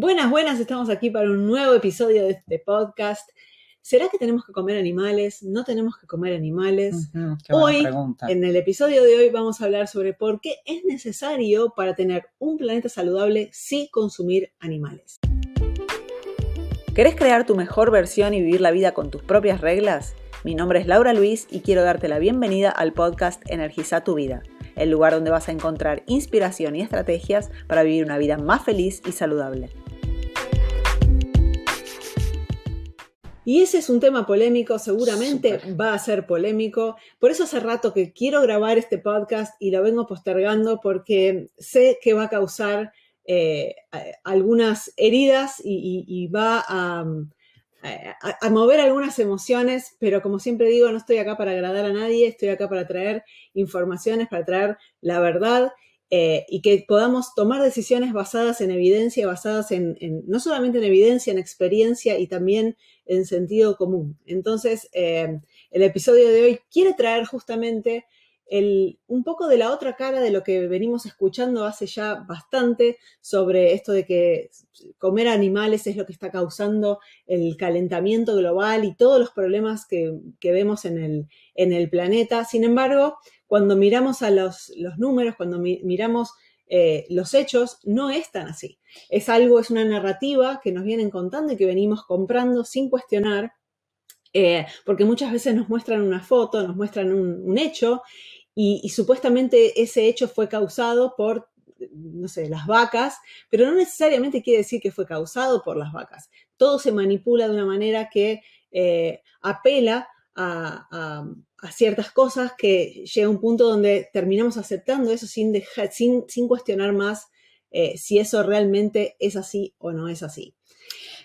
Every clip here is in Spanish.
Buenas, buenas, estamos aquí para un nuevo episodio de este podcast. ¿Será que tenemos que comer animales? ¿No tenemos que comer animales? hoy, en el episodio de hoy, vamos a hablar sobre por qué es necesario para tener un planeta saludable sí consumir animales. ¿Querés crear tu mejor versión y vivir la vida con tus propias reglas? Mi nombre es Laura Luis y quiero darte la bienvenida al podcast Energiza tu vida el lugar donde vas a encontrar inspiración y estrategias para vivir una vida más feliz y saludable. Y ese es un tema polémico, seguramente va a ser polémico. Por eso hace rato que quiero grabar este podcast y lo vengo postergando porque sé que va a causar eh, algunas heridas y va a, a, mover algunas emociones, pero como siempre digo, no estoy acá para agradar a nadie, estoy acá para traer informaciones, para traer la verdad eh, y que podamos tomar decisiones basadas en evidencia, basadas en, no solamente en evidencia, en experiencia y también en sentido común. Entonces, eh, el episodio de hoy quiere traer justamente un poco de la otra cara de lo que venimos escuchando hace ya bastante sobre esto de que comer animales es lo que está causando el calentamiento global y todos los problemas que, vemos en el, en el, planeta. Sin embargo, cuando miramos a los, números, cuando miramos eh, los hechos, no es tan así. Es algo, es una narrativa que nos vienen contando y que venimos comprando sin cuestionar. Eh, porque muchas veces nos muestran una foto, nos muestran un, hecho y, supuestamente ese hecho fue causado por, no sé, las vacas, pero no necesariamente quiere decir que fue causado por las vacas. Todo se manipula de una manera que eh, apela a, ciertas cosas que llega a un punto donde terminamos aceptando eso sin, dejar, sin, sin cuestionar más eh, si eso realmente es así o no es así.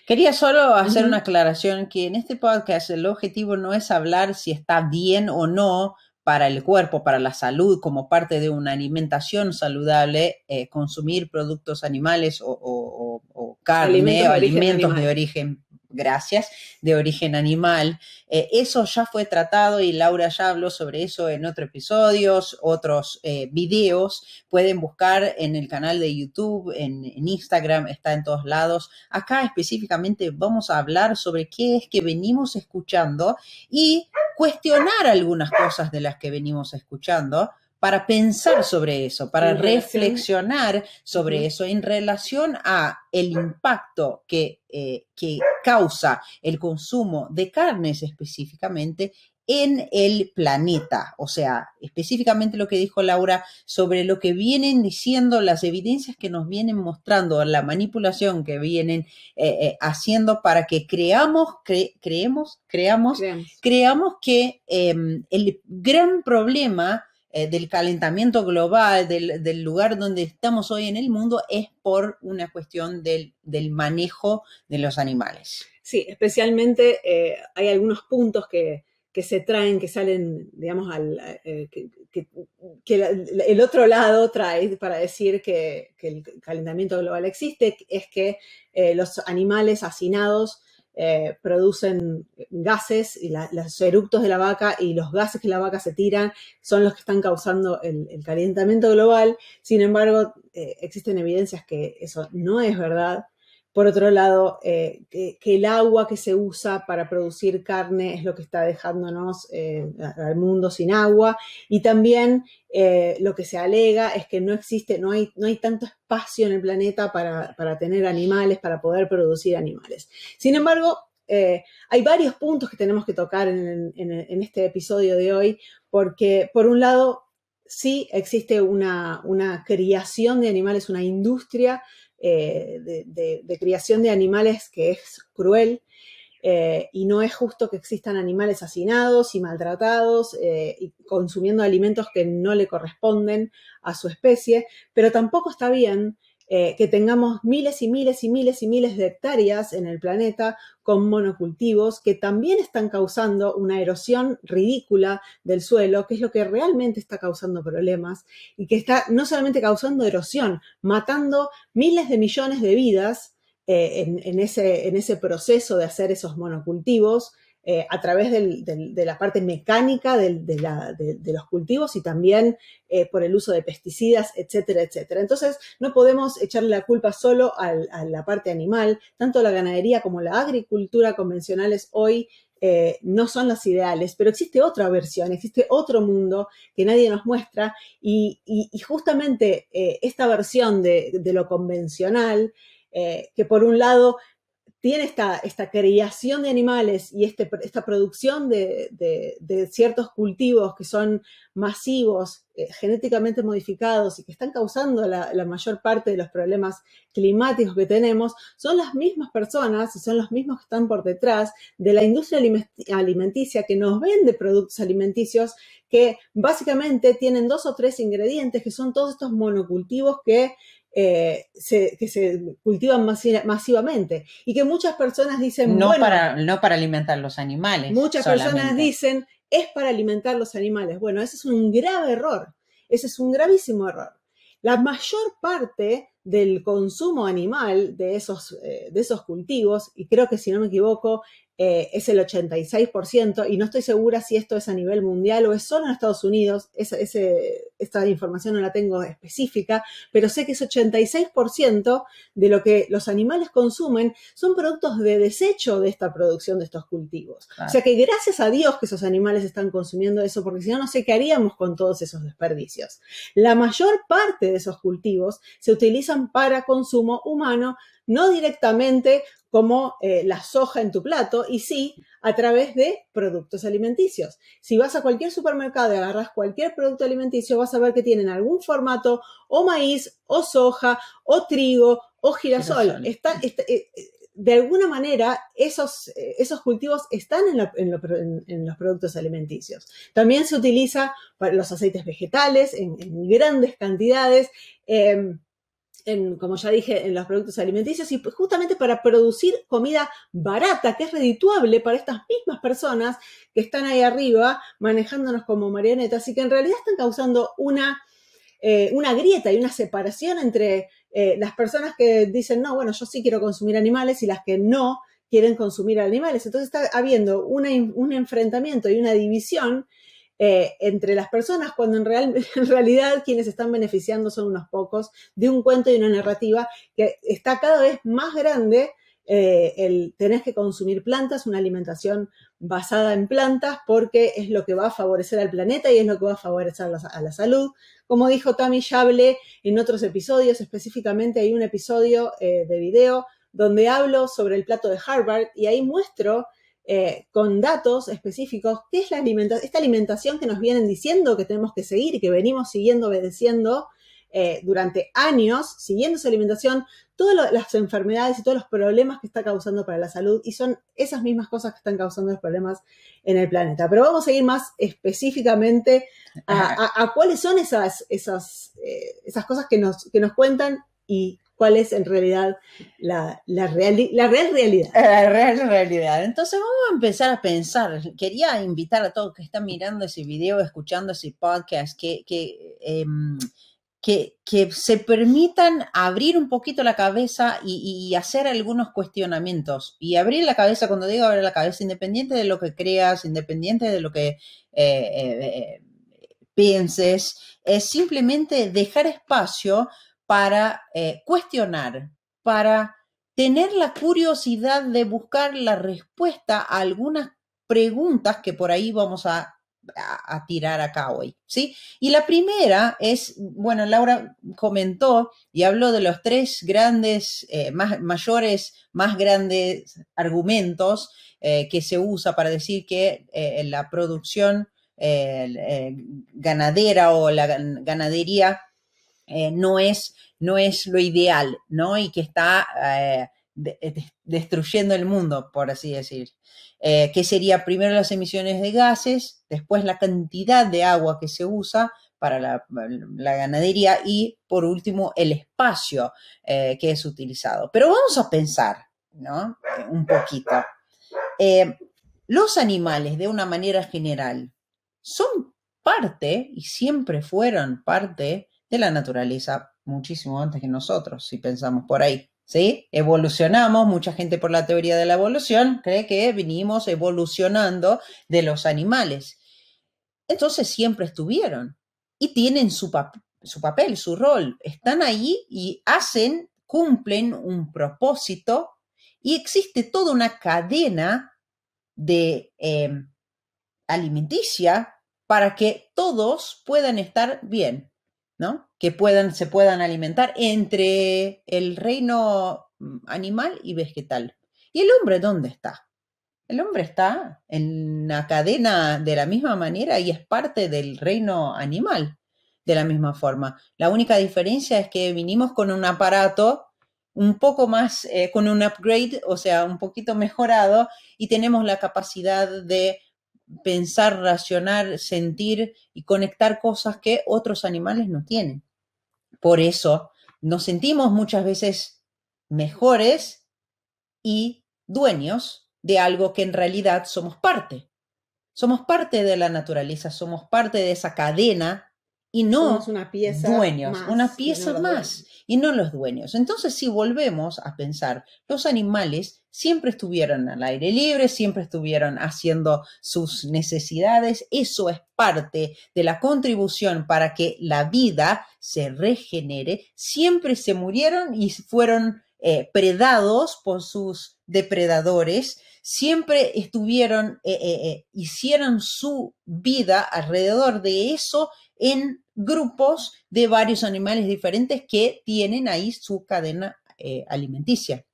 Quería solo hacer una aclaración que en este podcast el objetivo no es hablar si está bien o no para el cuerpo, para la salud, como parte de una alimentación saludable, eh, consumir productos animales o, carne o alimentos de origen gracias, de origen animal. Eh, eso ya fue tratado y Laura ya habló sobre eso en otros episodios, otros eh, videos. Pueden buscar en el canal de YouTube, en, Instagram, está en todos lados. Acá específicamente vamos a hablar sobre qué es que venimos escuchando y cuestionar algunas cosas de las que venimos escuchando para pensar sobre eso, para reflexionar sobre eso en relación a el impacto que, eh, que causa el consumo de carnes específicamente en el planeta. O sea, específicamente lo que dijo Laura sobre lo que vienen diciendo, las evidencias que nos vienen mostrando, la manipulación que vienen eh, eh, haciendo para que creamos, creemos, creamos, creamos que em, el gran problema eh, del calentamiento global, del, lugar donde estamos hoy en el mundo, es por una cuestión del, manejo de los animales. Sí, especialmente eh, hay algunos puntos que, se traen, que salen, digamos, al, eh, que, el otro lado trae para decir que, el calentamiento global existe, es que los animales hacinados eh, producen gases y los eructos de la vaca y los gases que la vaca se tiran son los que están causando el, calentamiento global. Sin embargo, eh, existen evidencias que eso no es verdad por otro lado, eh, que, el agua que se usa para producir carne es lo que está dejándonos eh, al mundo sin agua. Y también eh, lo que se alega es que no existe, no hay, no hay tanto espacio en el planeta para, tener animales, para poder producir animales. Sin embargo, hay varios puntos que tenemos que tocar en, este episodio de hoy, porque por un lado, sí existe una, una criación de animales, una industria eh, de, criación de animales que es cruel eh, y no es justo que existan animales hacinados y maltratados eh, y consumiendo alimentos que no le corresponden a su especie, pero tampoco está bien eh, que tengamos miles y miles y miles y miles de hectáreas en el planeta con monocultivos que también están causando una erosión ridícula del suelo, que es lo que realmente está causando problemas y que está no solamente causando erosión, matando miles de millones de vidas eh, en, ese, en ese proceso de hacer esos monocultivos, eh, a través de la parte mecánica de, los cultivos y también eh, por el uso de pesticidas, etcétera, etcétera. Entonces, no podemos echarle la culpa solo a la parte animal. Tanto la ganadería como la agricultura convencionales hoy eh, no son las ideales, pero existe otra versión, existe otro mundo que nadie nos muestra y, justamente esta versión de, lo convencional, que por un lado tiene esta, creación de animales y este, esta producción de, ciertos cultivos que son masivos, eh, genéticamente modificados y que están causando la, mayor parte de los problemas climáticos que tenemos, son las mismas personas y son los mismos que están por detrás de la industria alimenticia que nos vende productos alimenticios que básicamente tienen dos o tres ingredientes que son todos estos monocultivos que eh, se, que se cultivan masivamente y que muchas personas dicen... No, para, no para alimentar los animales. Muchas personas dicen, es para alimentar los animales. Bueno, ese es un grave error, ese es un gravísimo error. La mayor parte del consumo animal de esos, eh, de esos cultivos, y creo que si no me equivoco, eh, es el 86%, y no estoy segura si esto es a nivel mundial o es solo en Estados Unidos, esta información no la tengo específica, pero sé que es 86% de lo que los animales consumen son productos de desecho de esta producción de estos cultivos. O sea que gracias a Dios que esos animales están consumiendo eso, porque si no, no sé qué haríamos con todos esos desperdicios. La mayor parte de esos cultivos se utilizan para consumo humano, no directamente como eh, la soja en tu plato, y sí a través de productos alimenticios. Si vas a cualquier supermercado y agarras cualquier producto alimenticio, vas a ver que tienen algún formato o maíz, o soja, o trigo, o girasol. Está, eh, de alguna manera, esos, eh, esos cultivos están en, los productos alimenticios. También se utiliza para los aceites vegetales en, grandes cantidades. Em, como ya dije, en los productos alimenticios y justamente para producir comida barata, que es redituable para estas mismas personas que están ahí arriba manejándonos como marionetas y que en realidad están causando una, eh, una grieta y una separación entre eh, las personas que dicen, no, bueno, yo sí quiero consumir animales y las que no quieren consumir animales. Entonces está habiendo un enfrentamiento y una división eh, entre las personas, cuando en, en, realidad quienes están beneficiando son unos pocos, de un cuento y una narrativa que está cada vez más grande. Eh, el tenés que consumir plantas, una alimentación basada en plantas, porque es lo que va a favorecer al planeta y es lo que va a favorecer a la, salud. Como dijo Tammy Shable en otros episodios, específicamente hay un episodio eh, de video donde hablo sobre el plato de Harvard y ahí muestro eh, con datos específicos qué es la esta alimentación que nos vienen diciendo que tenemos que seguir y que venimos siguiendo, obedeciendo eh, durante años, siguiendo esa alimentación, todas las enfermedades y todos los problemas que está causando para la salud y son esas mismas cosas que están causando los problemas en el planeta. Pero vamos a ir más específicamente a, cuáles son esas, esas, eh, esas cosas que nos, que nos cuentan y cuál es en realidad la, real, la real realidad. La real realidad. Entonces vamos a empezar a pensar. Quería invitar a todos que están mirando ese video, escuchando ese podcast, que, que, em, que, se permitan abrir un poquito la cabeza y, hacer algunos cuestionamientos. Y abrir la cabeza, cuando digo abrir la cabeza, independiente de lo que creas, independiente de lo que... Eh, eh, pienses, es simplemente dejar espacio para eh, cuestionar, para tener la curiosidad de buscar la respuesta a algunas preguntas que por ahí vamos a, tirar acá hoy, ¿sí? Y la primera es, bueno, Laura comentó y habló de los tres grandes, eh, más, mayores, más grandes argumentos eh, que se usa para decir que la producción ganadera o la ganadería eh, no, es, no es lo ideal, ¿no? Y que está eh, destruyendo el mundo, por así decir. Eh, que sería primero las emisiones de gases, después la cantidad de agua que se usa para la, ganadería y por último el espacio que es utilizado. Pero vamos a pensar, ¿no? Un poquito. los animales, de una manera general, son parte y siempre fueron parte de la naturaleza muchísimo antes que nosotros, si pensamos por ahí, ¿sí? Evolucionamos, mucha gente por la teoría de la evolución cree que vinimos evolucionando de los animales. Entonces siempre estuvieron y tienen su, su papel, su rol, están ahí y hacen, cumplen un propósito y existe toda una cadena de em, alimenticia para que todos puedan estar bien. ¿No? Que puedan, se puedan alimentar entre el reino mm, animal y vegetal. ¿Y el hombre dónde está? El hombre está en la cadena de la misma manera y es parte del reino animal de la misma forma. La única diferencia es que vinimos con un aparato un poco más, eh, con un upgrade, o sea, un poquito mejorado y tenemos la capacidad de pensar, racionar, sentir y conectar cosas que otros animales no tienen. Por eso nos sentimos muchas veces mejores y dueños de algo que en realidad somos parte. Somos parte de la naturaleza, somos parte de esa cadena y no una pieza dueños, una pieza más y no los dueños. Entonces, si volvemos a pensar, los animales siempre estuvieron al aire libre, siempre estuvieron haciendo sus necesidades, eso es parte de la contribución para que la vida se regenere, siempre se murieron y fueron eh, predados por sus depredadores, siempre estuvieron, eh, eh, hicieron su vida alrededor de eso en grupos de varios animales diferentes que tienen ahí su cadena eh, alimenticia.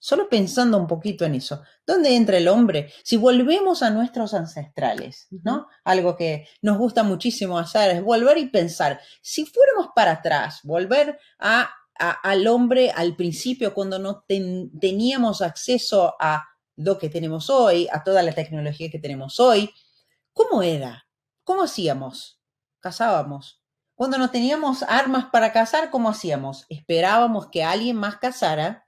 Solo pensando un poquito en eso, ¿dónde entra el hombre? Si volvemos a nuestros ancestrales, ¿no? Algo que nos gusta muchísimo hacer es volver y pensar, si fuéramos para atrás, volver a, al hombre al principio, cuando no teníamos acceso a lo que tenemos hoy, a toda la tecnología que tenemos hoy, ¿cómo era? ¿Cómo hacíamos? Cazábamos. Cuando no teníamos armas para cazar, ¿cómo hacíamos? Esperábamos que alguien más cazara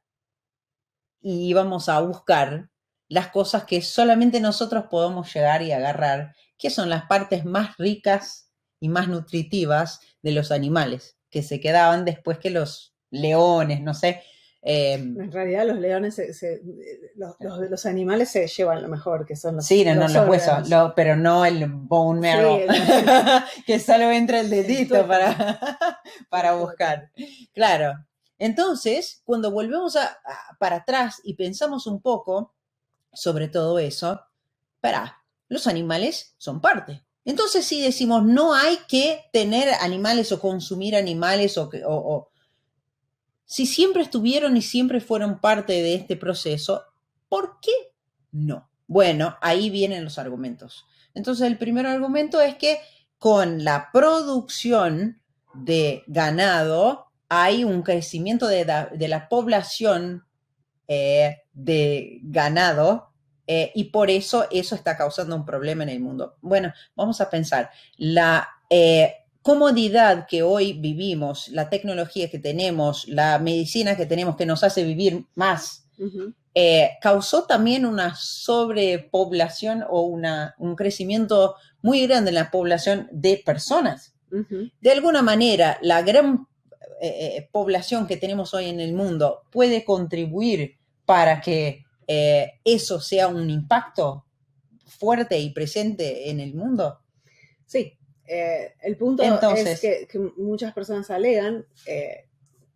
y íbamos a buscar las cosas que solamente nosotros podemos llegar y agarrar, que son las partes más ricas y más nutritivas de los animales, que se quedaban después que los leones, no sé, Em, en realidad los leones, los, los, animales se llevan lo mejor, que son los Sí, no, los, huesos, pero no el bone marrow, que solo entra el dedito para, para buscar. Claro. Entonces, cuando volvemos a, para atrás y pensamos un poco sobre todo eso, para, los animales son parte. Entonces, si decimos no hay que tener animales o consumir animales o, o si siempre estuvieron y siempre fueron parte de este proceso, ¿por qué no? Bueno, ahí vienen los argumentos. Entonces, el primer argumento es que con la producción de ganado hay un crecimiento de la, población eh, de ganado eh, y por eso eso está causando un problema en el mundo. Bueno, vamos a pensar, la eh, comodidad que hoy vivimos, la tecnología que tenemos, la medicina que tenemos que nos hace vivir más, eh, causó también una sobrepoblación o una, un crecimiento muy grande en la población de personas. De alguna manera, la gran eh, eh, población que tenemos hoy en el mundo puede contribuir para que eso sea un impacto fuerte y presente en el mundo. Sí, eh, el punto es que, muchas personas alegan eh,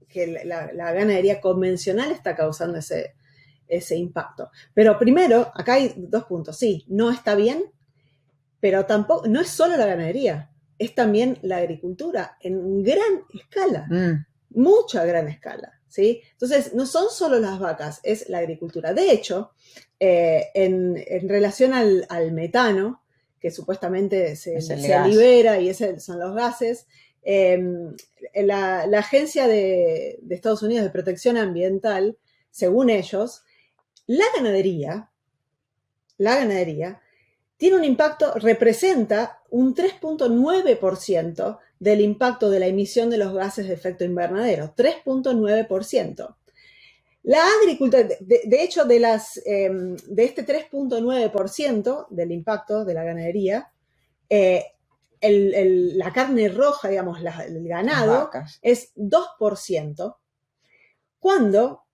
que la, ganadería convencional está causando ese, ese impacto. Pero primero, acá hay dos puntos. Sí, no está bien, pero tampoco, no es solo la ganadería, es también la agricultura en gran escala, mm. mucha gran escala. ¿sí? Entonces, no son solo las vacas, es la agricultura. De hecho, eh, en, relación al, al metano, que supuestamente se, libera y ese son los gases. Em, la, Agencia de, Estados Unidos de Protección Ambiental, según ellos, la ganadería, la ganadería, tiene un impacto, representa un 3.9% del impacto de la emisión de los gases de efecto invernadero, 3.9%. La agricultura, de, hecho, de, las, em, de este 3.9% del impacto de la ganadería, eh, la carne roja, digamos, el ganado, es 2%, cuando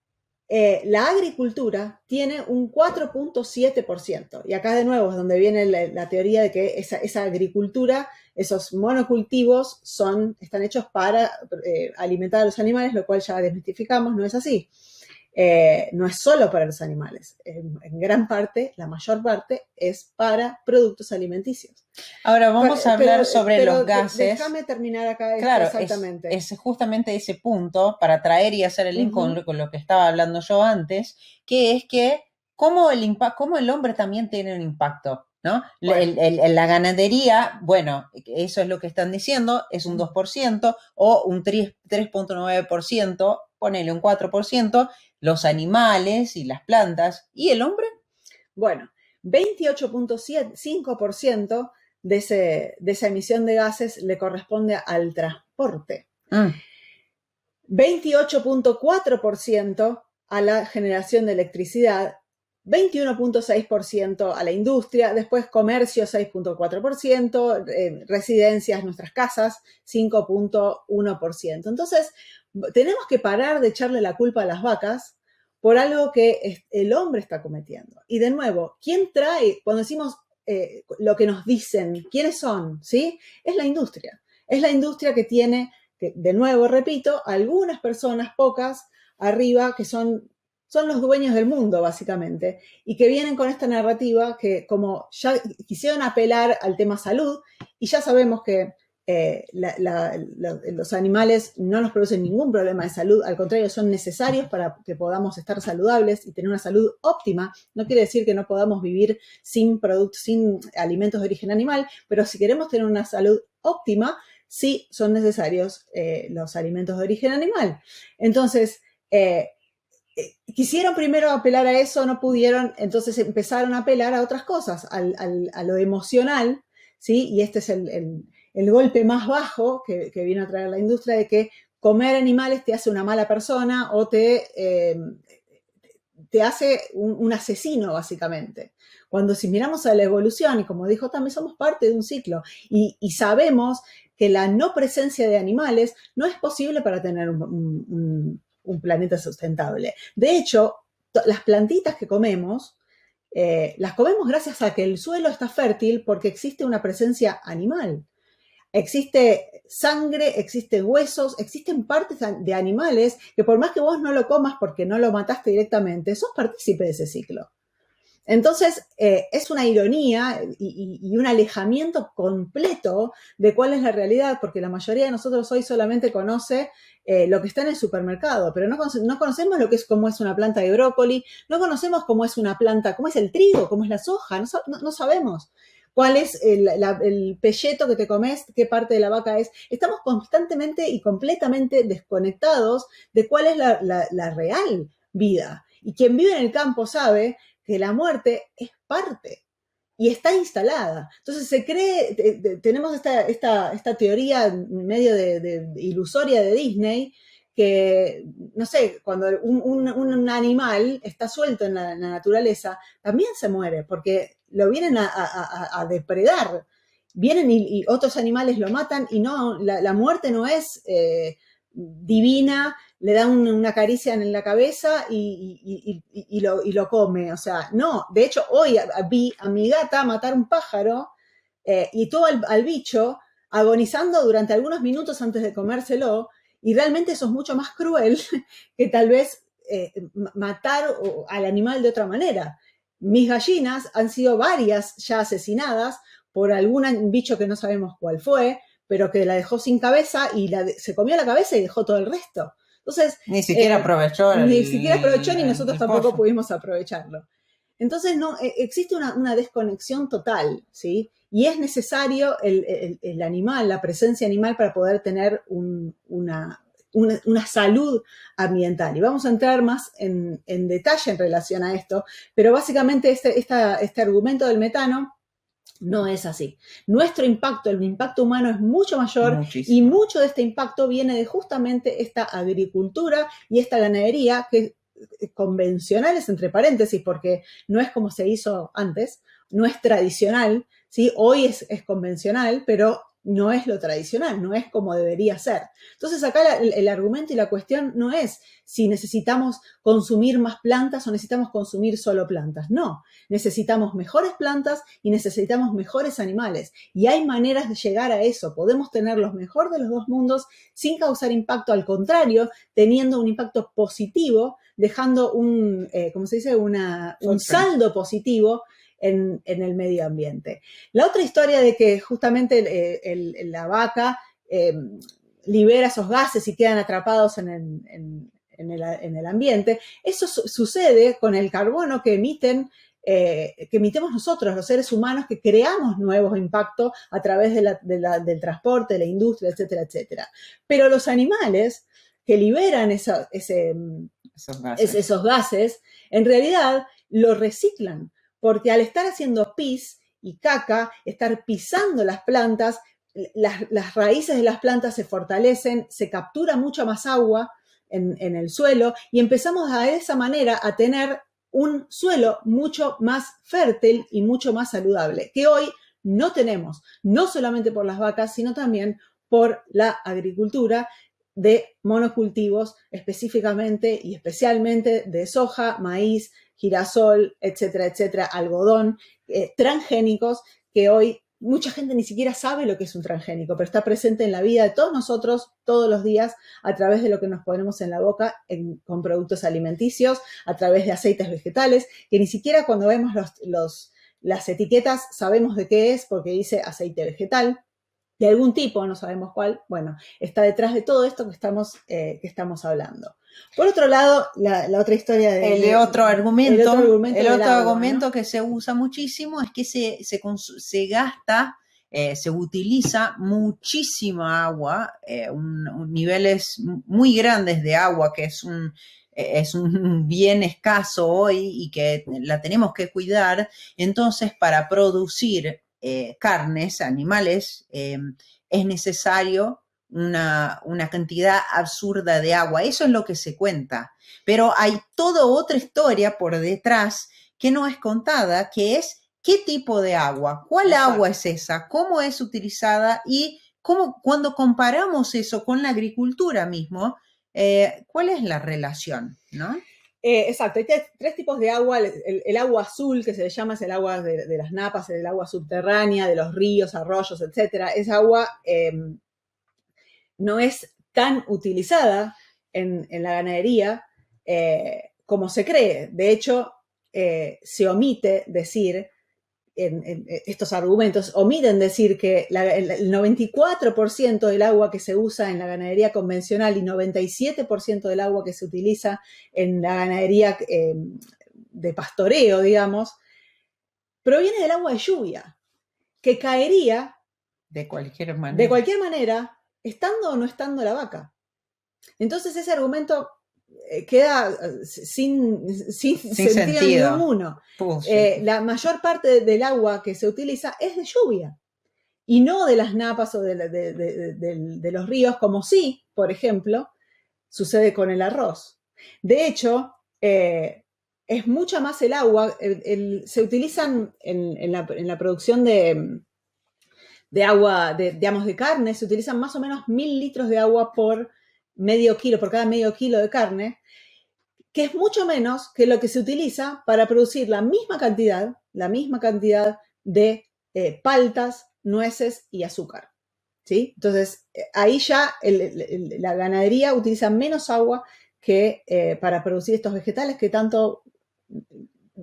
eh, la agricultura tiene un 4.7%. Y acá de nuevo es donde viene la, teoría de que esa, agricultura, esos monocultivos son, están hechos para eh, alimentar a los animales, lo cual ya desmitificamos, no es así. Eh, no es solo para los animales, en, gran parte, la mayor parte, es para productos alimenticios. Ahora vamos a hablar sobre los gases. Déjame terminar acá claro, exactamente. Es, justamente ese punto para traer y hacer el link con, lo que estaba hablando yo antes, que es que cómo el, cómo el hombre también tiene un impacto. ¿No? la ganadería, bueno, eso es lo que están diciendo, es un 2% o un 3.9%, ponele un 4%, los animales y las plantas. ¿Y el hombre? Bueno, 28.5% de, de esa emisión de gases le corresponde al transporte. 28.4% mm. a la generación de electricidad, 21.6% a la industria, después comercio 6.4%, eh, residencias, nuestras casas 5.1%. Entonces, tenemos que parar de echarle la culpa a las vacas por algo que el hombre está cometiendo. Y de nuevo, ¿quién trae, cuando decimos eh, lo que nos dicen, quiénes son? ¿Sí? Es la industria. Es la industria que tiene, de nuevo, repito, algunas personas, pocas, arriba, que son, son los dueños del mundo, básicamente, y que vienen con esta narrativa que como ya quisieron apelar al tema salud, y ya sabemos que eh, los animales no nos producen ningún problema de salud, al contrario, son necesarios para que podamos estar saludables y tener una salud óptima. No quiere decir que no podamos vivir sin sin alimentos de origen animal, pero si queremos tener una salud óptima, sí son necesarios eh, los alimentos de origen animal. Entonces, eh, quisieron primero apelar a eso, no pudieron, entonces empezaron a apelar a otras cosas, a lo emocional, ¿sí? Y este es el el golpe más bajo que, vino a traer la industria de que comer animales te hace una mala persona o te, eh, te hace un, asesino, básicamente. Cuando si miramos a la evolución, y como dijo también, somos parte de un ciclo, y, sabemos que la no presencia de animales no es posible para tener un, planeta sustentable. De hecho, las plantitas que comemos, eh, las comemos gracias a que el suelo está fértil porque existe una presencia animal. Existe sangre, existen huesos, existen partes de animales que por más que vos no lo comas porque no lo mataste directamente, sos partícipe de ese ciclo. Entonces, eh, es una ironía y, un alejamiento completo de cuál es la realidad, porque la mayoría de nosotros hoy solamente conoce eh, lo que está en el supermercado, pero no, conocemos lo que es cómo es una planta de brócoli, no conocemos cómo es una planta, cómo es el trigo, cómo es la soja, no sabemos cuál es el, pelleto que te comes, qué parte de la vaca es. Estamos constantemente y completamente desconectados de cuál es la, real vida. Y quien vive en el campo sabe que la muerte es parte y está instalada. Entonces se cree, tenemos esta, esta, teoría medio de, ilusoria de Disney, que, no sé, cuando un, animal está suelto en la, naturaleza, también se muere, porque lo vienen a, depredar. Vienen y, otros animales lo matan y no, la, muerte no es eh, divina, le da una caricia en la cabeza y, lo, come. O sea, no, de hecho hoy vi a mi gata matar un pájaro eh, y todo al, bicho agonizando durante algunos minutos antes de comérselo y realmente eso es mucho más cruel que tal vez eh, matar al animal de otra manera. Mis gallinas han sido varias ya asesinadas por algún bicho que no sabemos cuál fue, pero que la dejó sin cabeza y se comió la cabeza y dejó todo el resto. Entonces, ni siquiera eh, aprovechó. ni siquiera aprovechó ni nosotros tampoco pudimos aprovecharlo. Entonces, no, e, existe una, desconexión total, ¿sí? Y es necesario el, animal, la presencia animal para poder tener una, una, salud ambiental. Y vamos a entrar más en, detalle en relación a esto, pero básicamente este, este argumento del metano no es así. Nuestro impacto, el impacto humano es mucho mayor y mucho de este impacto viene de justamente esta agricultura y esta ganadería que eh, convencionales entre paréntesis porque no es como se hizo antes, no es tradicional, ¿sí? hoy es, es convencional, pero no es lo tradicional, no es como debería ser. Entonces acá el, argumento y la cuestión no es si necesitamos consumir más plantas o necesitamos consumir solo plantas. No, necesitamos mejores plantas y necesitamos mejores animales. Y hay maneras de llegar a eso. Podemos tener los mejor de los dos mundos sin causar impacto, al contrario, teniendo un impacto positivo, dejando un, eh, ¿cómo se dice? Una, un saldo positivo en, el medio ambiente. La otra historia de que justamente la vaca eh, libera esos gases y quedan atrapados en, el, ambiente, eso sucede con el carbono que emiten eh, que emitemos nosotros, los seres humanos, que creamos nuevos impactos a través del transporte, de la industria, etcétera, etcétera. Pero los animales que liberan esos, gases. esos gases, en realidad lo reciclan porque al estar haciendo pis y caca, estar pisando las plantas, las, raíces de las plantas se fortalecen, se captura mucha más agua en, el suelo y empezamos a esa manera a tener un suelo mucho más fértil y mucho más saludable, que hoy no tenemos, no solamente por las vacas, sino también por la agricultura de monocultivos específicamente y especialmente de soja, maíz, girasol, etcétera, etcétera, algodón, eh, transgénicos que hoy mucha gente ni siquiera sabe lo que es un transgénico, pero está presente en la vida de todos nosotros todos los días a través de lo que nos ponemos en la boca con productos alimenticios, a través de aceites vegetales, que ni siquiera cuando vemos las etiquetas sabemos de qué es porque dice aceite vegetal de algún tipo, no sabemos cuál, bueno, está detrás de todo esto que estamos, eh, que estamos hablando. Por otro lado, la, otra historia de, el otro argumento, el otro argumento, que se usa muchísimo es que se, se, gasta, eh, se utiliza muchísima agua, eh, niveles muy grandes de agua, que es un, es un bien escaso hoy y que la tenemos que cuidar. Entonces, para producir eh, carnes, animales, es necesario una, cantidad absurda de agua. Eso es lo que se cuenta. Pero hay toda otra historia por detrás que no es contada, que es qué tipo de agua, cuál agua es esa, cómo es utilizada y cómo, cuando comparamos eso con la agricultura mismo, eh, ¿cuál es la relación? ¿no? Eh, exacto, hay tres, tipos de agua. El, agua azul, que se le llama, es el agua de, las napas, el agua subterránea, de los ríos, arroyos, etc. Esa agua em, no es tan utilizada en, la ganadería eh, como se cree. De hecho, eh, se omite decir, en, estos argumentos, omiten decir que el, 94% del agua que se usa en la ganadería convencional y 97% del agua que se utiliza en la ganadería eh, de pastoreo, digamos, proviene del agua de lluvia, que caería de cualquier manera, de cualquier manera estando o no estando la vaca. Entonces ese argumento eh, queda eh, sin, sentido, ninguno. Eh, la mayor parte del agua que se utiliza es de lluvia y no de las napas o de, los ríos, como sí, por ejemplo, sucede con el arroz. De hecho, es mucha más el agua, se utilizan en, la, producción de, de agua, de, digamos, de carne, se utilizan más o menos mil litros de agua por medio kilo, por cada medio kilo de carne, que es mucho menos que lo que se utiliza para producir la misma cantidad, la misma cantidad de eh, paltas, nueces y azúcar. ¿sí? Entonces, eh, ahí ya la ganadería utiliza menos agua que eh, para producir estos vegetales que tanto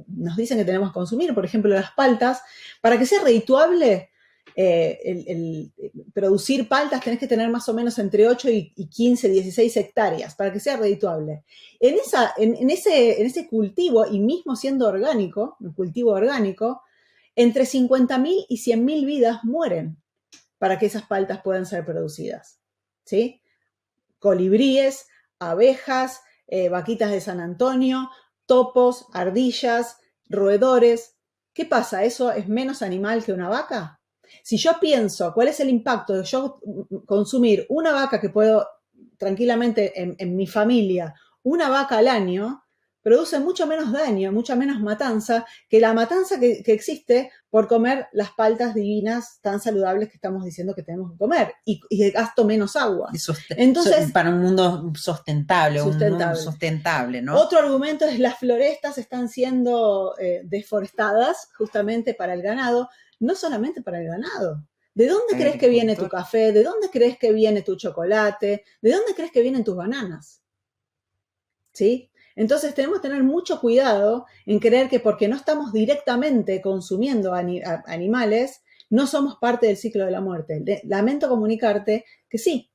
nos dicen que tenemos que consumir. Por ejemplo, las paltas, para que sea redituable, eh, el, producir paltas tenés que tener más o menos entre 8 y, 15, 16 hectáreas para que sea redituable. En, ese, cultivo, y mismo siendo orgánico, un cultivo orgánico, entre 50.000 y 100.000 vidas mueren para que esas paltas puedan ser producidas. Colibríes, abejas, eh, vaquitas de San Antonio, topos, ardillas, roedores. ¿Qué pasa? ¿Eso es menos animal que una vaca? Si yo pienso cuál es el impacto de yo consumir una vaca que puedo tranquilamente en, mi familia, una vaca al año, produce mucho menos daño, mucha menos matanza que la matanza que, existe por comer las paltas divinas tan saludables que estamos diciendo que tenemos que comer y, y gasto menos agua. Entonces, para un mundo sustentable, sustentable. sustentable, ¿no? Otro argumento es las florestas están siendo eh, deforestadas justamente para el ganado, no solamente para el ganado. ¿De dónde crees que viene tu café? ¿De dónde crees que viene tu chocolate? ¿De dónde crees que vienen tus bananas? ¿Sí? Entonces tenemos que tener mucho cuidado en creer que porque no estamos directamente consumiendo animales, no somos parte del ciclo de la muerte. lamento comunicarte que sí,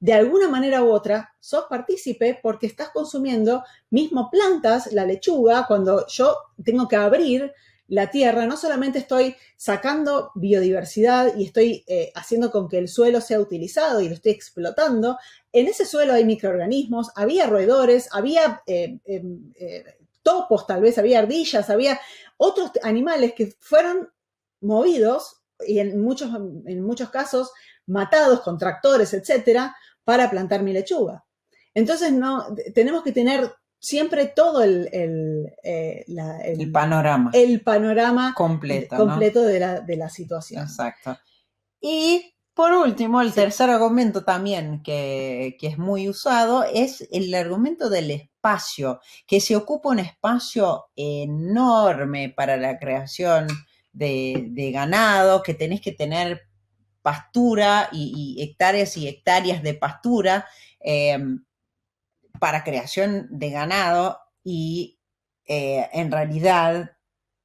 de alguna manera u otra, sos partícipe porque estás consumiendo mismo plantas, la lechuga, cuando yo tengo que abrir la tierra, no solamente estoy sacando biodiversidad y estoy eh, haciendo con que el suelo sea utilizado y lo estoy explotando, en ese suelo hay microorganismos, había roedores, había eh, em, eh, topos tal vez, había ardillas, había otros animales que fueron movidos y en muchos, en muchos casos matados con tractores, etcétera, para plantar mi lechuga. Entonces, no, tenemos que tener siempre todo el, el, eh, panorama. El panorama completo, completo de, la, de, la, situación. Exacto. Y por último, el tercer argumento también que, es muy usado es el argumento del espacio, que se ocupa un espacio enorme para la creación de, ganado, que tenés que tener pastura y, hectáreas y hectáreas de pastura. Eh, para creación de ganado y eh, en realidad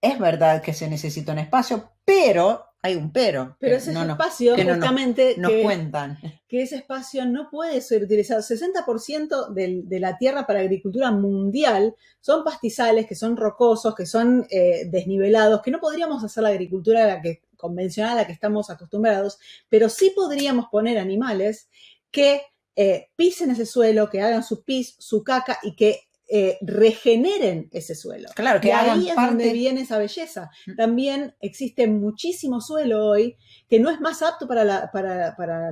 es verdad que se necesita un espacio, pero hay un pero. Pero ese espacio, justamente, nos, cuentan. Que ese espacio no puede ser utilizado. 60% de, la tierra para agricultura mundial son pastizales, que son rocosos, que son eh, desnivelados, que no podríamos hacer la agricultura la que, convencional a la que estamos acostumbrados, pero sí podríamos poner animales que eh, pisen ese suelo, que hagan su pis, su caca y que eh, regeneren ese suelo. Claro, que ahí es donde viene esa belleza. Mm. También existe muchísimo suelo hoy que no es más apto para, para,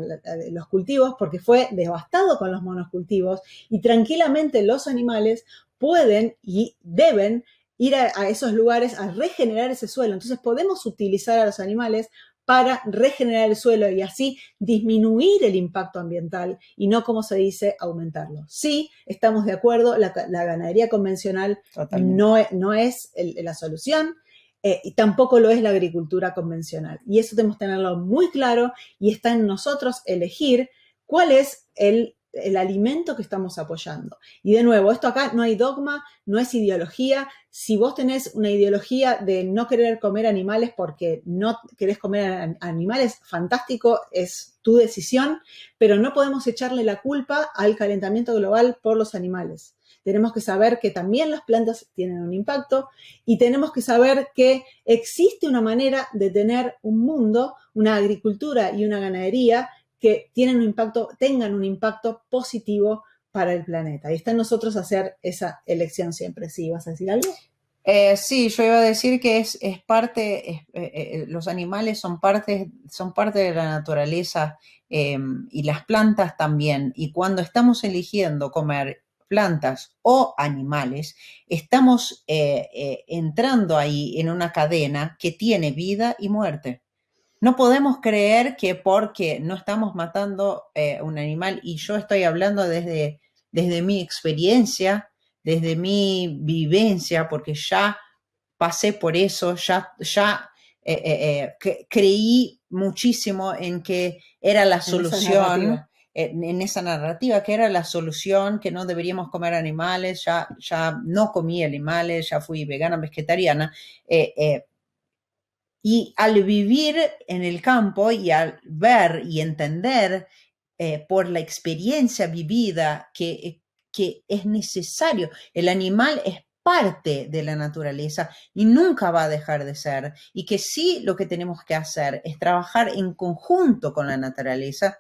los cultivos porque fue devastado con los monocultivos y tranquilamente los animales pueden y deben ir a, esos lugares a regenerar ese suelo. Entonces podemos utilizar a los animales para regenerar el suelo y así disminuir el impacto ambiental y no, como se dice, aumentarlo. Sí, estamos de acuerdo, la, ganadería convencional no, no, es la solución. Eh, y tampoco lo es la agricultura convencional. Y eso tenemos que tenerlo muy claro y está en nosotros elegir cuál es el el alimento que estamos apoyando. Y de nuevo, esto acá no hay dogma, no es ideología. Si vos tenés una ideología de no querer comer animales porque no querés comer animales, fantástico, es tu decisión, pero no podemos echarle la culpa al calentamiento global por los animales. Tenemos que saber que también las plantas tienen un impacto y tenemos que saber que existe una manera de tener un mundo, una agricultura y una ganadería que tengan un impacto positivo para el planeta. Y está en nosotros hacer esa elección siempre. ¿Sí vas a decir algo? Eh, sí, yo iba a decir que es, parte, eh, eh, los animales son parte, de la naturaleza em, y las plantas también. Y cuando estamos eligiendo comer plantas o animales, estamos entrando ahí en una cadena que tiene vida y muerte. No podemos creer que porque no estamos matando eh, un animal, y yo estoy hablando desde, desde mi experiencia, desde mi vivencia, porque ya pasé por eso, ya, ya eh, eh, creí muchísimo en que era la solución, en, esa narrativa, que era la solución, que no deberíamos comer animales, ya, ya no comí animales, ya fui vegana, vegetariana. Y al vivir en el campo y al ver y entender eh, por la experiencia vivida que, que es necesario, el animal es parte de la naturaleza y nunca va a dejar de ser. Y que sí lo que tenemos que hacer es trabajar en conjunto con la naturaleza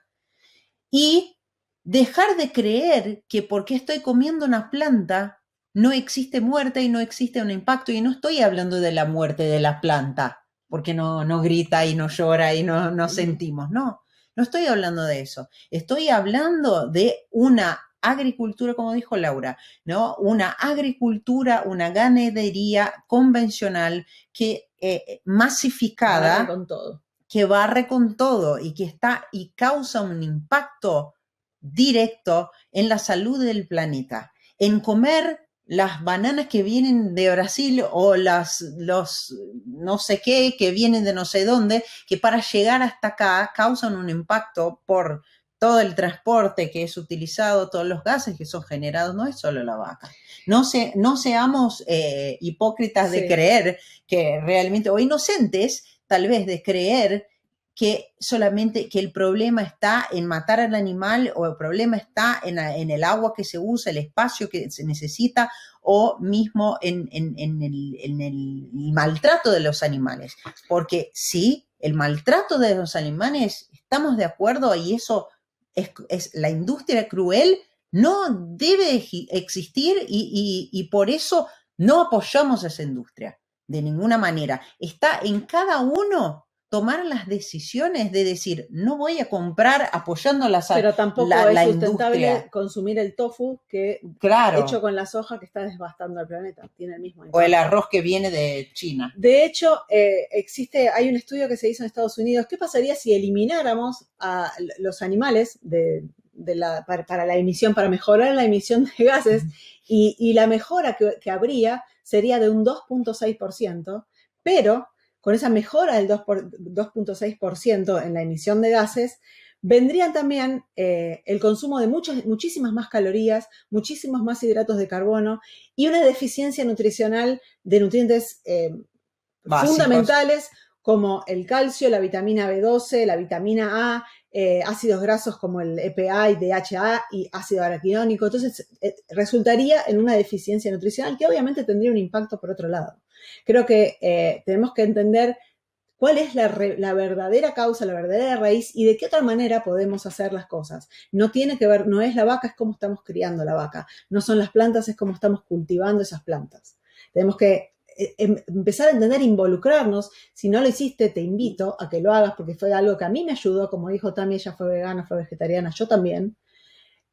y dejar de creer que porque estoy comiendo una planta no existe muerte y no existe un impacto. Y no estoy hablando de la muerte de la planta porque no, no grita y no llora y no, no sentimos. No, no estoy hablando de eso. Estoy hablando de una agricultura, como dijo Laura, ¿no? Una agricultura, una ganadería convencional que eh, masificada. con todo. Que barre con todo y que está y causa un impacto directo en la salud del planeta. En comer las bananas que vienen de Brasil o las, los no sé qué que vienen de no sé dónde, que para llegar hasta acá causan un impacto por todo el transporte que es utilizado, todos los gases que son generados, no es solo la vaca. No, se, no seamos eh, hipócritas de creer que realmente, o inocentes tal vez de creer que solamente que el problema está en matar al animal o el problema está en, el agua que se usa, el espacio que se necesita o mismo en, el, maltrato de los animales. Porque sí, el maltrato de los animales, estamos de acuerdo y eso es, la industria cruel, no debe existir y por eso no apoyamos esa industria de ninguna manera. Está en cada uno tomar las decisiones de decir, no voy a comprar apoyando la Pero tampoco es sustentable consumir el tofu que claro. hecho con la soja que está devastando al planeta. Tiene el mismo O el arroz que viene de China. De hecho, eh, existe, hay un estudio que se hizo en Estados Unidos. ¿Qué pasaría si elimináramos a los animales de, la, para, la emisión, para mejorar la emisión de gases? Y, la mejora que, que habría sería de un 2.6%, pero con esa mejora del 2.6% en la emisión de gases, vendrían también eh, el consumo de muchísimas más calorías, muchísimos más hidratos de carbono y una deficiencia nutricional de nutrientes eh, fundamentales como el calcio, la vitamina B12, la vitamina A, eh, ácidos grasos como el EPA y DHA y ácido araquidónico. Entonces, resultaría en una deficiencia nutricional que obviamente tendría un impacto por otro lado. Creo que eh, tenemos que entender cuál es la, verdadera causa, la verdadera raíz y de qué otra manera podemos hacer las cosas. No tiene que ver, no es la vaca, es cómo estamos criando la vaca. No son las plantas, es cómo estamos cultivando esas plantas. Tenemos que eh, em, empezar a entender, involucrarnos. Si no lo hiciste, te invito a que lo hagas porque fue algo que a mí me ayudó. Como dijo también ella fue vegana, fue vegetariana, yo también.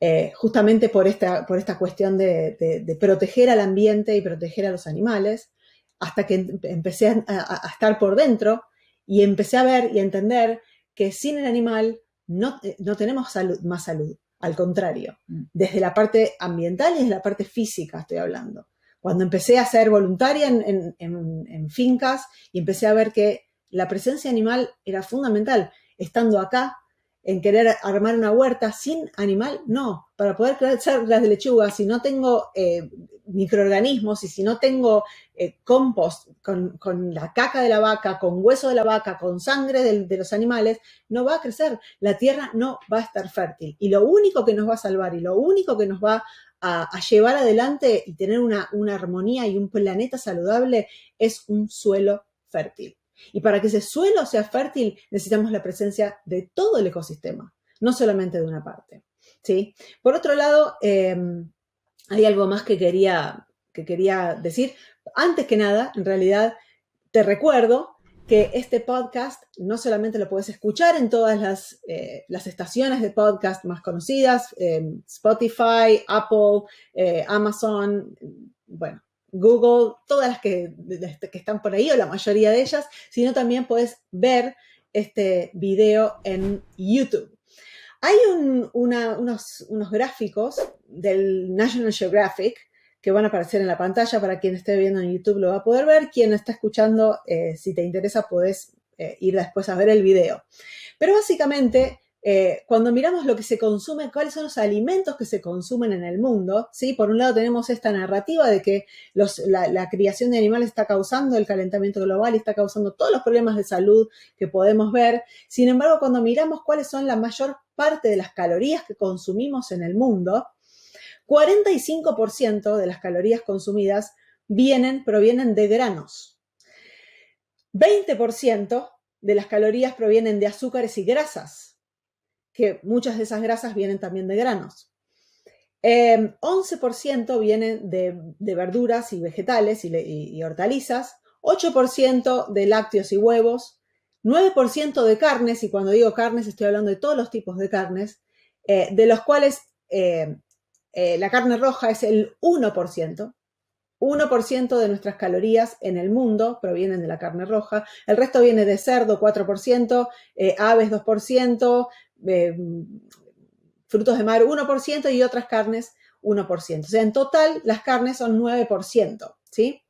Eh, justamente por esta, por esta cuestión de proteger al ambiente y proteger a los animales hasta que empecé a, estar por dentro y empecé a ver y a entender que sin el animal no, eh, no tenemos más salud, al contrario, mm. desde la parte ambiental y desde la parte física estoy hablando. Cuando empecé a ser voluntaria en, en fincas y empecé a ver que la presencia animal era fundamental, estando acá, en querer armar una huerta sin animal, no. Para poder crecer las de lechuga, si no tengo eh, microorganismos y si no tengo eh, compost con, la caca de la vaca, con hueso de la vaca, con sangre de, los animales, no va a crecer. La tierra no va a estar fértil. Y lo único que nos va a salvar y lo único que nos va a, llevar adelante y tener una armonía y un planeta saludable es un suelo fértil. Y para que ese suelo sea fértil necesitamos la presencia de todo el ecosistema, no solamente de una parte. ¿sí? Por otro lado, em, hay algo más que quería, que quería decir. Antes que nada, en realidad, te recuerdo que este podcast no solamente lo puedes escuchar en todas las, eh, estaciones de podcast más conocidas, em, Spotify, Apple, eh, Amazon, bueno, Google, todas las que, que, están por ahí, o la mayoría de ellas, sino también puedes ver este video en YouTube. Hay unos, gráficos del National Geographic que van a aparecer en la pantalla para quien esté viendo en YouTube lo va a poder ver, quien está escuchando, eh, si te interesa, puedes eh, ir después a ver el video. Pero básicamente eh, cuando miramos lo que se consume, cuáles son los alimentos que se consumen en el mundo, ¿sí? Por un lado tenemos esta narrativa de que la, criación de animales está causando el calentamiento global y está causando todos los problemas de salud que podemos ver. Sin embargo, cuando miramos cuáles son la mayor parte de las calorías que consumimos en el mundo, 45% de las calorías consumidas vienen, provienen de granos. 20% de las calorías provienen de azúcares y grasas que muchas de esas grasas vienen también de granos. 11% em, vienen de, verduras y vegetales y, hortalizas, 8% de lácteos y huevos, 9% de carnes, y cuando digo carnes estoy hablando de todos los tipos de carnes, eh, de los cuales em, la carne roja es el 1%. 1% de nuestras calorías en el mundo provienen de la carne roja, el resto viene de cerdo 4%, aves 2%, frutos de mar 1% y otras carnes 1%. O sea, en total las carnes son 9%, ¿sí?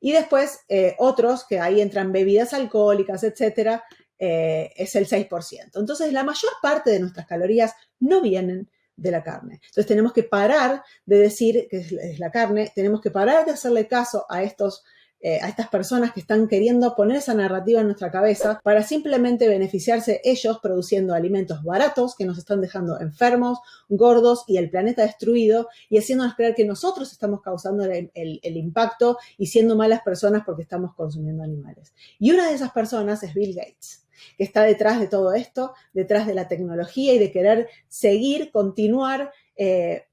Y después eh, otros, que ahí entran bebidas alcohólicas, etcétera, eh, es el 6%. Entonces, la mayor parte de nuestras calorías no vienen de la carne. Entonces, tenemos que parar de decir que es la carne, tenemos que parar de hacerle caso a estos eh, a estas personas que están queriendo poner esa narrativa en nuestra cabeza para simplemente beneficiarse ellos produciendo alimentos baratos que nos están dejando enfermos, gordos y el planeta destruido y haciéndonos creer que nosotros estamos causando el, impacto y siendo malas personas porque estamos consumiendo animales. Y una de esas personas es Bill Gates que está detrás de todo esto, detrás de la tecnología y de querer seguir, continuar eh,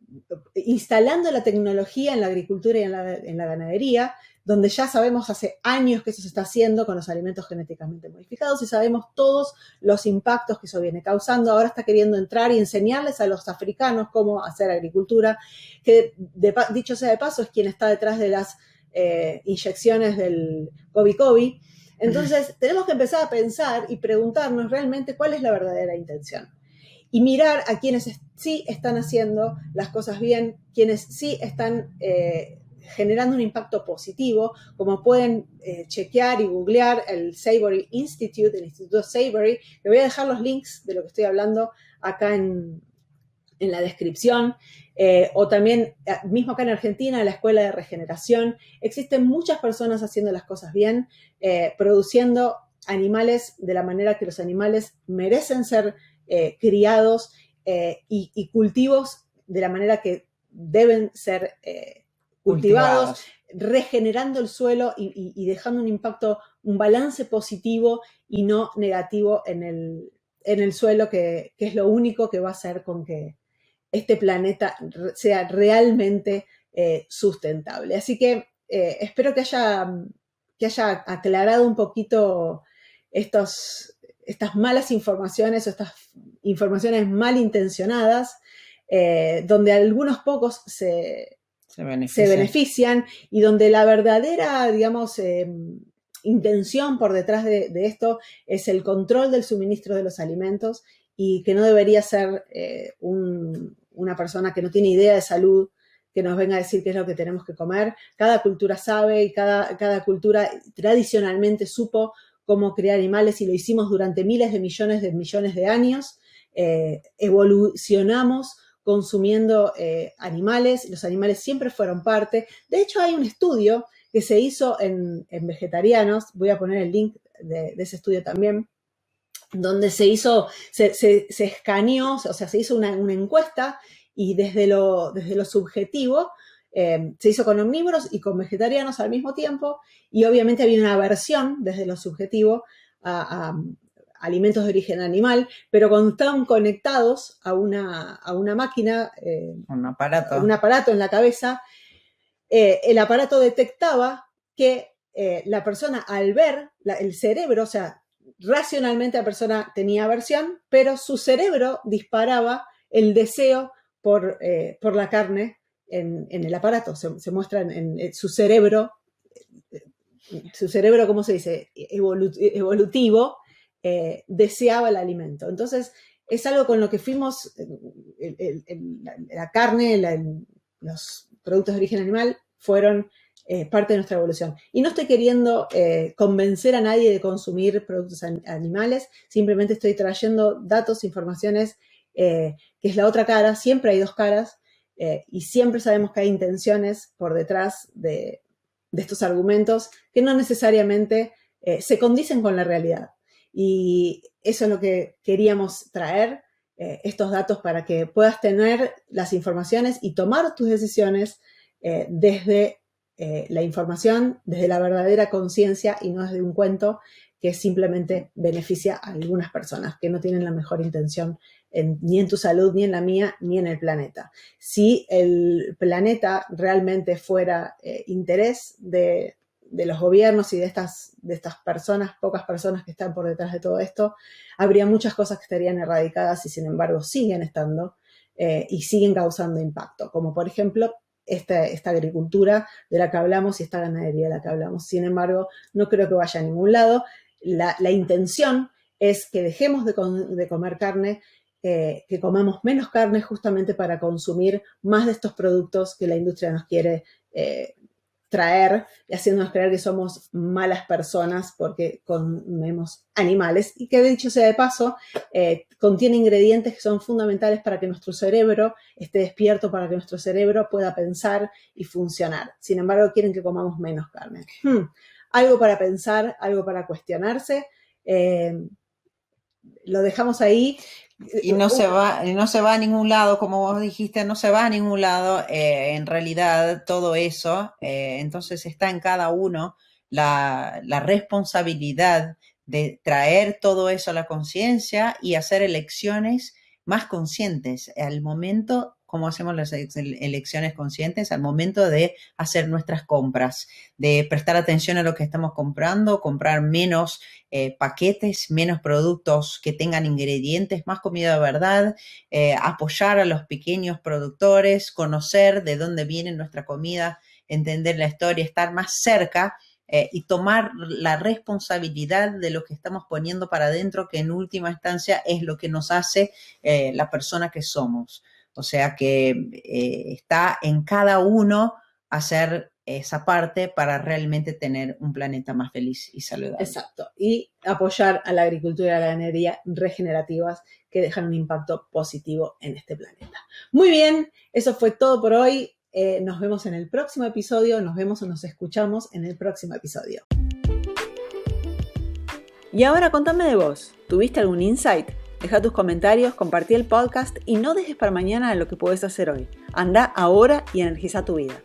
instalando la tecnología en la agricultura y en la, ganadería, donde ya sabemos hace años que eso se está haciendo con los alimentos genéticamente modificados y sabemos todos los impactos que eso viene causando. Ahora está queriendo entrar y enseñarles a los africanos cómo hacer agricultura, que dicho sea de paso es quien está detrás de las eh, inyecciones del COVID-COVID. Entonces, tenemos que empezar a pensar y preguntarnos realmente cuál es la verdadera intención. Y mirar a quienes sí están haciendo las cosas bien, quienes sí están eh, generando un impacto positivo, como pueden eh, chequear y googlear el Savory Institute, el Instituto Savory. Le voy a dejar los links de lo que estoy hablando acá en, en la descripción. Eh, o también, eh, mismo acá en Argentina, la Escuela de Regeneración. Existen muchas personas haciendo las cosas bien, produciendo animales de la manera que los animales merecen ser criados y, y, cultivos de la manera que deben ser cultivados, regenerando el suelo y, dejando un impacto, un balance positivo y no negativo en el, en el suelo, que, es lo único que va a hacer con que este planeta sea realmente eh, sustentable. Así que eh, espero que haya, que haya aclarado un poquito estos, estas malas informaciones o estas informaciones malintencionadas, eh, donde algunos pocos se, se benefician. y donde la verdadera, digamos, eh, intención por detrás de, esto es el control del suministro de los alimentos y que no debería ser eh, una persona que no tiene idea de salud que nos venga a decir qué es lo que tenemos que comer. Cada cultura sabe y cada, cada cultura tradicionalmente supo cómo criar animales y lo hicimos durante miles de millones de millones de años. Eh, evolucionamos consumiendo eh, animales, los animales siempre fueron parte. De hecho, hay un estudio que se hizo en, vegetarianos, voy a poner el link de, ese estudio también, donde se hizo, se, escaneó, o sea, se hizo una, encuesta y desde lo, desde lo subjetivo eh, se hizo con omnívoros y con vegetarianos al mismo tiempo y obviamente había una aversión desde lo subjetivo a, alimentos de origen animal, pero cuando estaban conectados a una, a una máquina, eh, un, aparato. un aparato en la cabeza, eh, el aparato detectaba que eh, la persona al ver el cerebro, o sea, racionalmente la persona tenía aversión, pero su cerebro disparaba el deseo por, por la carne en, el aparato. Se, muestra en, su cerebro, su cerebro, ¿cómo se dice? evolutivo, eh, deseaba el alimento. Entonces, es algo con lo que fuimos, la carne, los productos de origen animal fueron eh, parte de nuestra evolución. Y no estoy queriendo eh, convencer a nadie de consumir productos animales, simplemente estoy trayendo datos, informaciones, que es la otra cara, siempre hay dos caras, y siempre sabemos que hay intenciones por detrás de, de estos argumentos que no necesariamente se condicen con la realidad. Y eso es lo que queríamos traer, eh, estos datos para que puedas tener las informaciones y tomar tus decisiones eh, desde eh, la información, desde la verdadera conciencia y no desde un cuento que simplemente beneficia a algunas personas que no tienen la mejor intención ni en tu salud, ni en la mía, ni en el planeta. Si el planeta realmente fuera interés de de los gobiernos y de estas, de estas personas, pocas personas que están por detrás de todo esto, habría muchas cosas que estarían erradicadas y sin embargo siguen estando. eh, y siguen causando impacto, como por ejemplo esta, esta, agricultura de la que hablamos y esta ganadería de la que hablamos. Sin embargo, no creo que vaya a ningún lado. La, intención es que dejemos de, comer carne, eh, que comamos menos carne justamente para consumir más de estos productos que la industria nos quiere eh, traer y haciéndonos creer que somos malas personas porque comemos animales y que dicho sea de paso, eh, contiene ingredientes que son fundamentales para que nuestro cerebro esté despierto, para que nuestro cerebro pueda pensar y funcionar. Sin embargo, quieren que comamos menos carne. Hmm, algo para pensar, algo para cuestionarse. Eh, lo dejamos ahí y no se va, no se va a ningún lado, como vos dijiste, no se va a ningún lado. Eh, en realidad, todo eso, eh, entonces está en cada uno la, la responsabilidad de traer todo eso a la conciencia y hacer elecciones más conscientes al momento cómo hacemos las elecciones conscientes al momento de hacer nuestras compras, de prestar atención a lo que estamos comprando, comprar menos eh, paquetes, menos productos que tengan ingredientes, más comida de verdad, eh, apoyar a los pequeños productores, conocer de dónde viene nuestra comida, entender la historia, estar más cerca. Eh, y tomar la responsabilidad de lo que estamos poniendo para adentro, que en última instancia es lo que nos hace la persona que somos. O sea que eh, está en cada uno hacer esa parte para realmente tener un planeta más feliz y saludable. Exacto. Y apoyar a la agricultura y a la ganadería regenerativas que dejan un impacto positivo en este planeta. Muy bien, eso fue todo por hoy. Eh, nos vemos en el próximo episodio, nos vemos o nos escuchamos en el próximo episodio. Y ahora contame de vos, ¿tuviste algún insight? Deja tus comentarios, compartí el podcast y no dejes para mañana lo que puedes hacer hoy. Anda ahora y energiza tu vida.